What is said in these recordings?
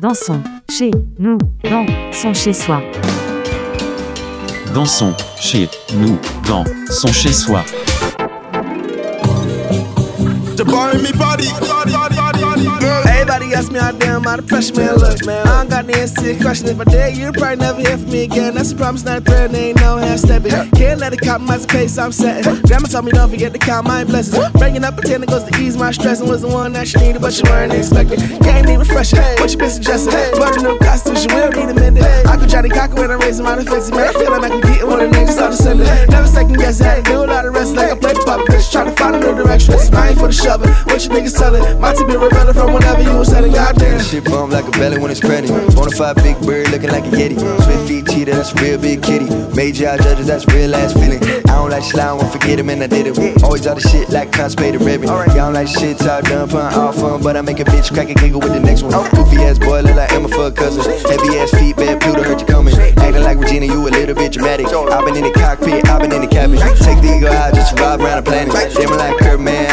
Dansons chez nous, dansons chez soi. Dansons chez nous, dansons chez soi. How damn how the pressure man look, man. I don't got the answer to your question. If I did, you'd probably never hear from me again. That's a promise, not a threat, ain't no half stepping. Can't let it compromise the pace I'm setting. Grandma told me don't forget to count my blessings. Bringing up a ten goes to ease my stress and was the one that she needed, but she weren't expecting. Can't even refreshing. What you been suggesting? But a new costume, she will need a minute. I could try to cock when I'm raising my defenses, man. I feel like I can get one of the niggas start descending. Never second guess, hey, do a lot of rest like I play puppet. Bitch, try to find a new direction. This is mine for the shoving. What you niggas telling? My team been rebelling from whenever you was selling. Goddamn. Shit bum like a belly when it's pregnant. Bonafide big bird looking like a yeti. Swift feet cheetah, that's a real big kitty. Major eye judges, that's real ass feeling. I don't like slime, won't forget him, and I did it. Always all the shit like constipated ribbon. Y'all don't like shit, talk done, fun, all fun. But I make a bitch crack a giggle with the next one. Goofy ass boy, look like Emma for a cousin. Heavy ass feet, bad Pluto hurt you coming. Acting like Regina, you a little bit dramatic. I've been in the cockpit, I've been in the cabin. Take the eagle out just ride around the planet. Damn like Kurt, man,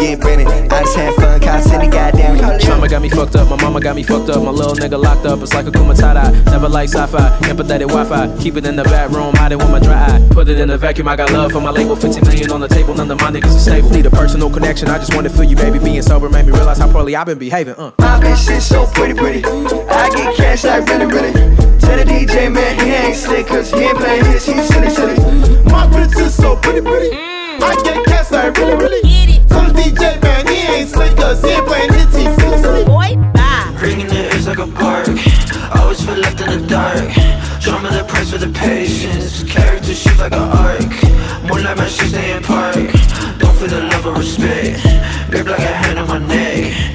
so skin. I just had fun, constantly goddamn. Trauma got me fucked up, my mama got me fucked up, my little nigga locked up. It's like a kumatada. Never like sci-fi, empathetic Wi-Fi. Keep it in the back room, hide it with my dry eye. Put it in the vacuum, I got love for my label. 50 million on the table, none of my niggas are stable. Need a personal connection, I just wanna feel you, baby. Being sober made me realize how poorly I've been behaving. Uh. My bitch shit so pretty, pretty. I get cash like really, really. Tell the DJ man he ain't slick, cause he ain't playing his, he's silly, silly. My bitch is so pretty, pretty. I get cash like really, really. Tell the DJ man he ain't slick, cause he ain't playing his, he's silly, silly. Boy, bye. Ringing the ears like a park. Always feel left in the dark. Drama the price for the patience. Character shit like an arc. Moonlight man, she stay in park. Don't feel the love or respect. Grip like a hand on my neck.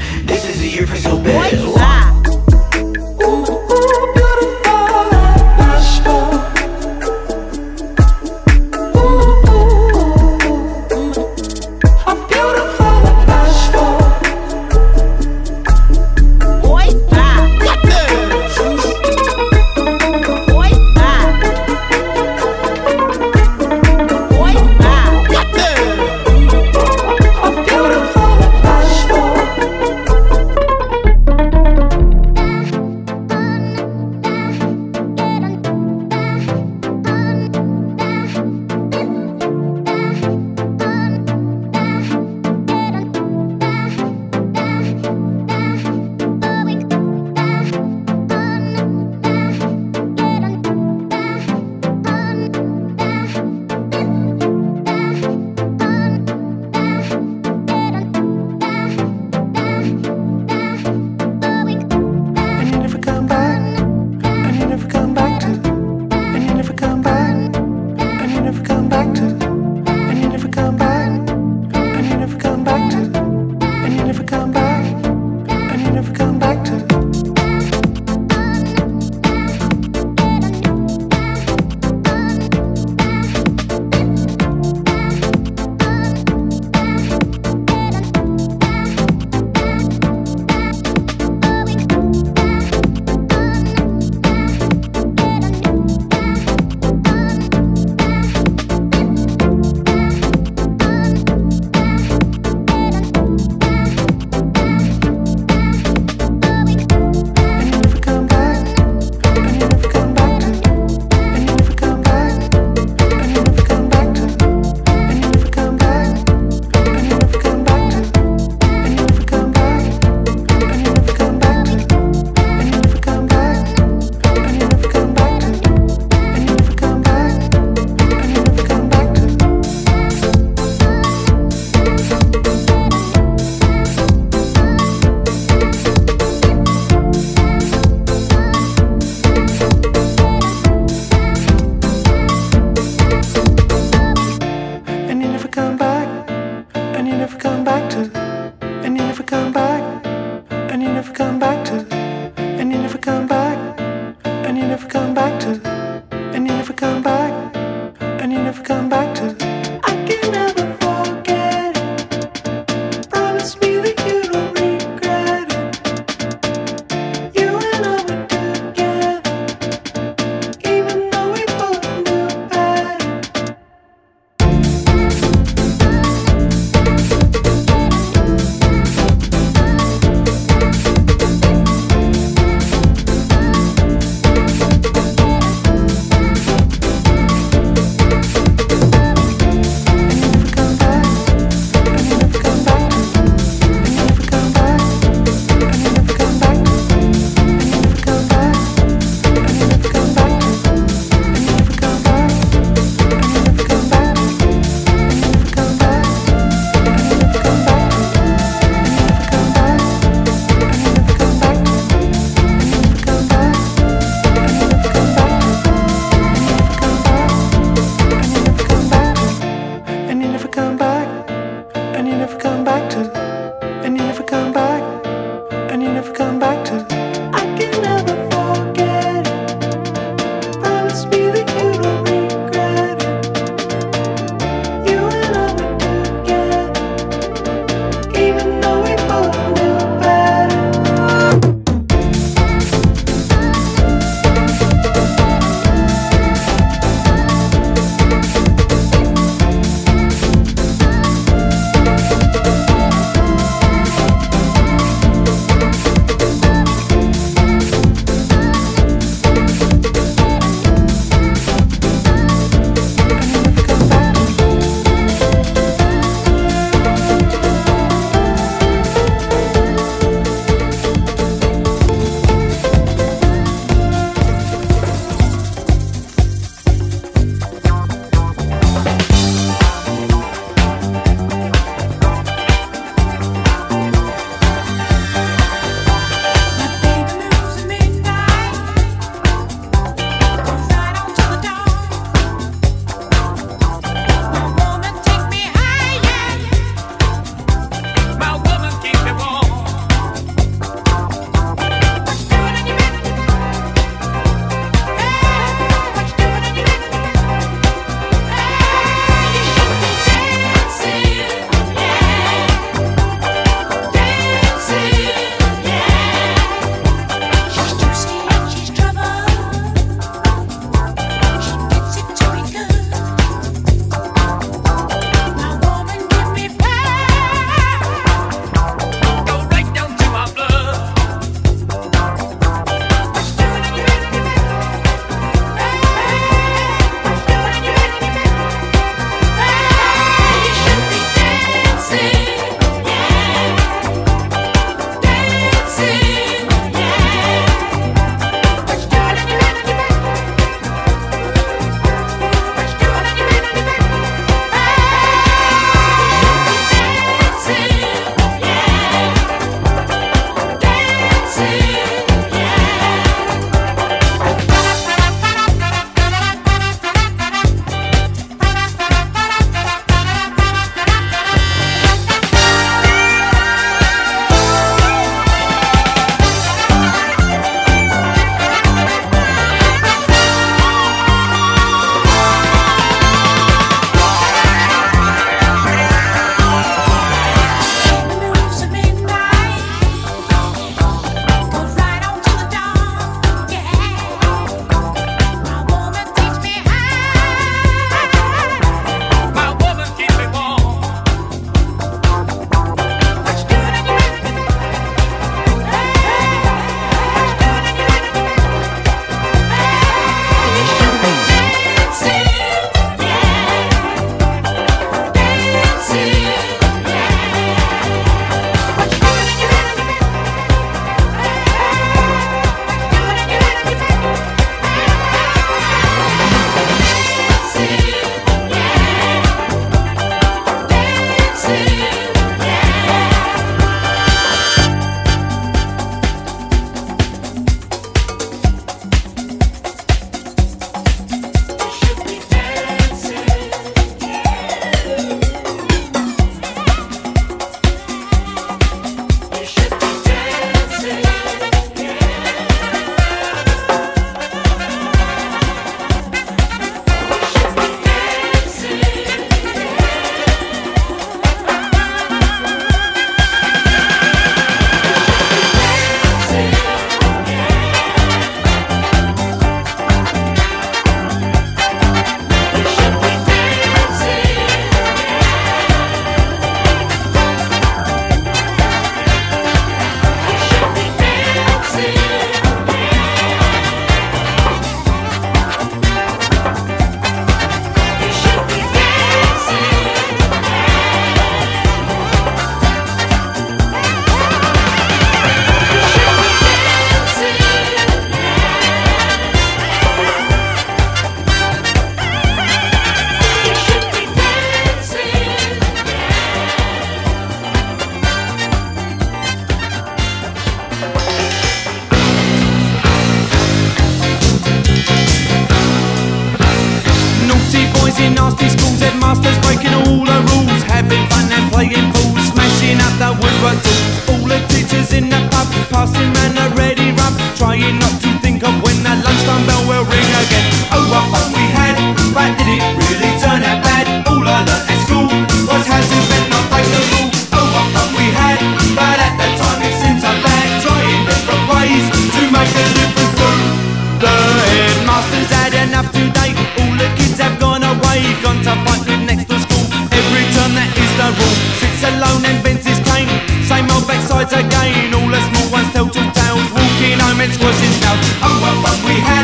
Snails. Oh, what fun we had,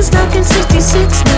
since 1966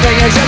everything is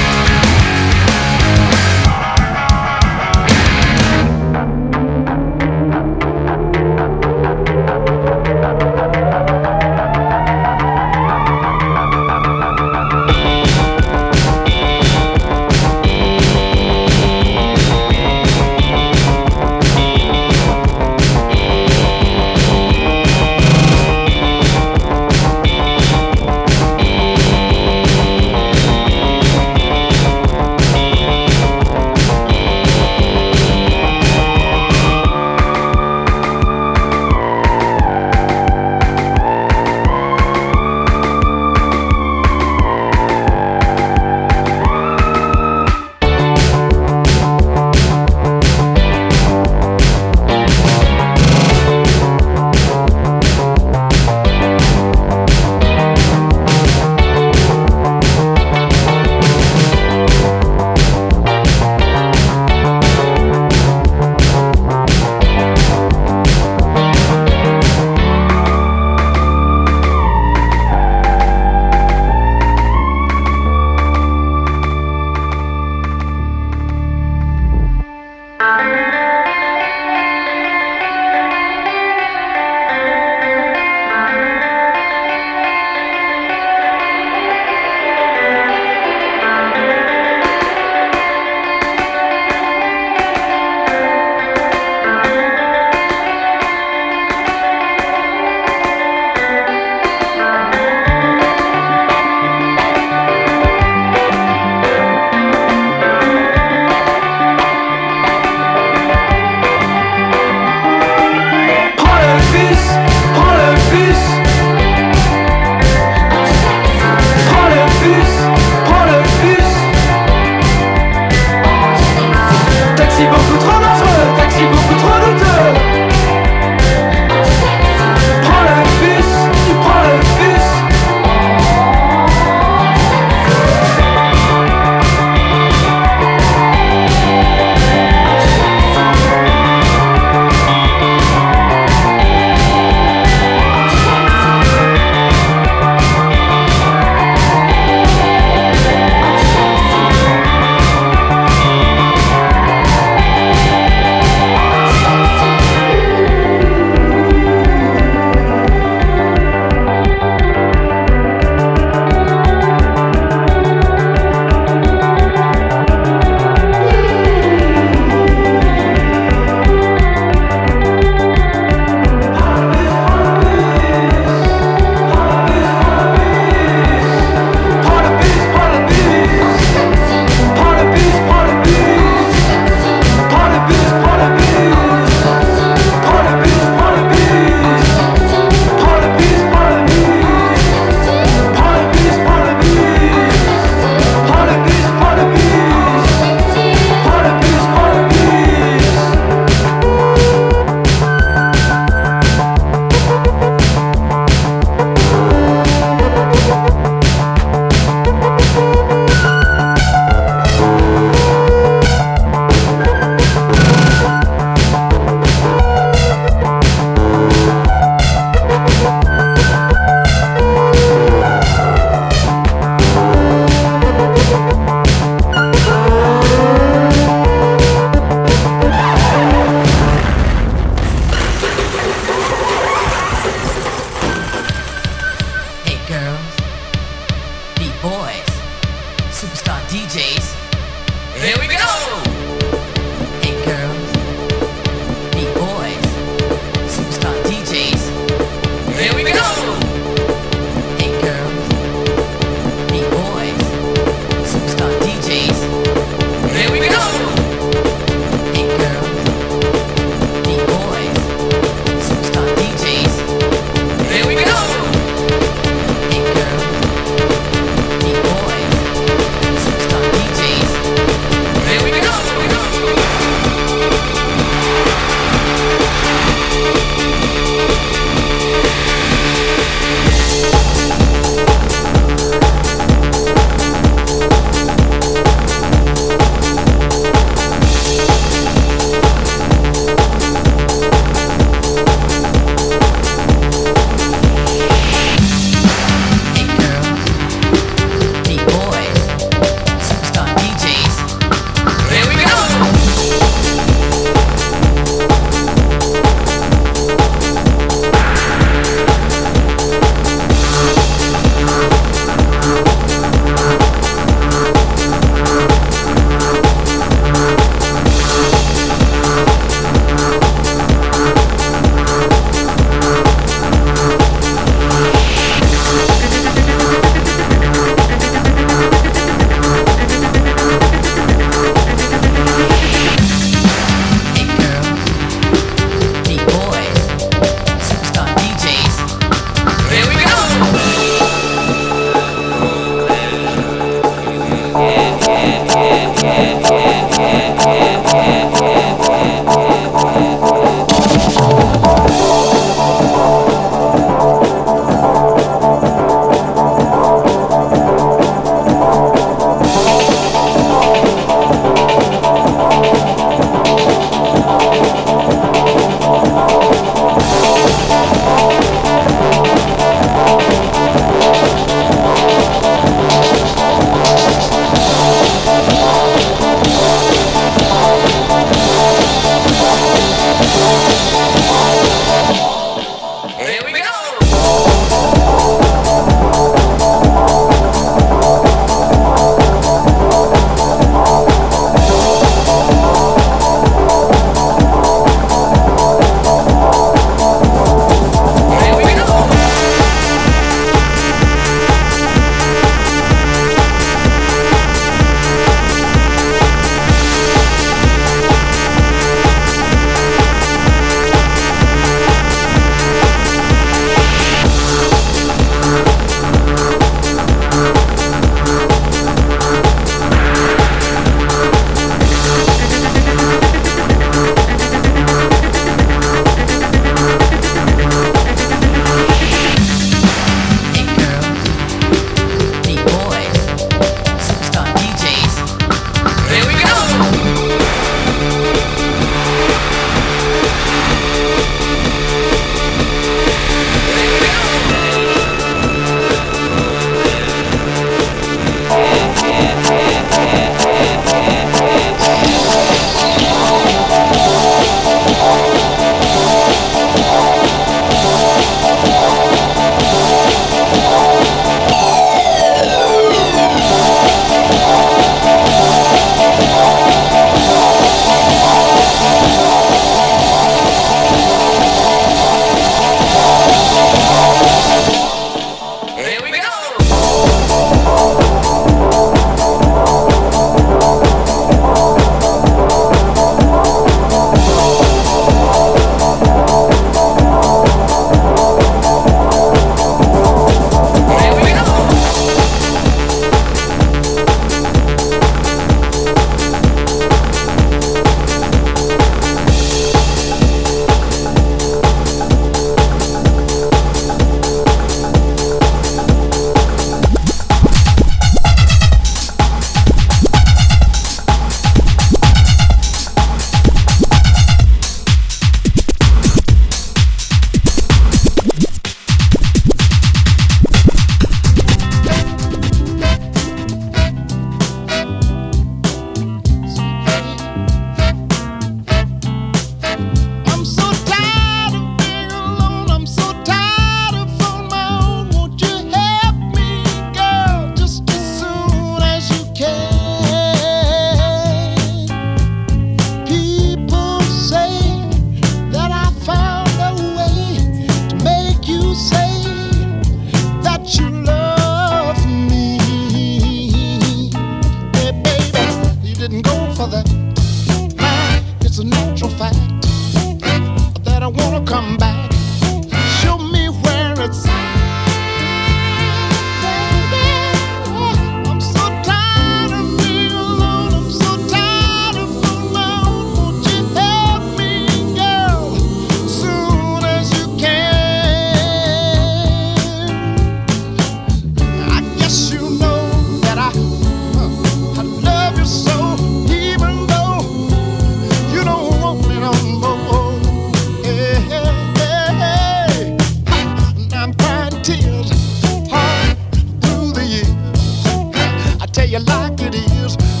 you like it is.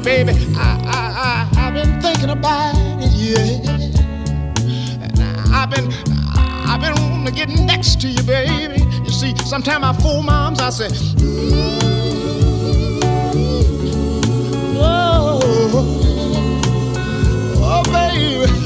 baby. I, I, I, I've been thinking about it, yeah. And I, I've been, I've been wanting to get next to you, baby. You see, sometimes I fool moms, I say, oh, oh, baby.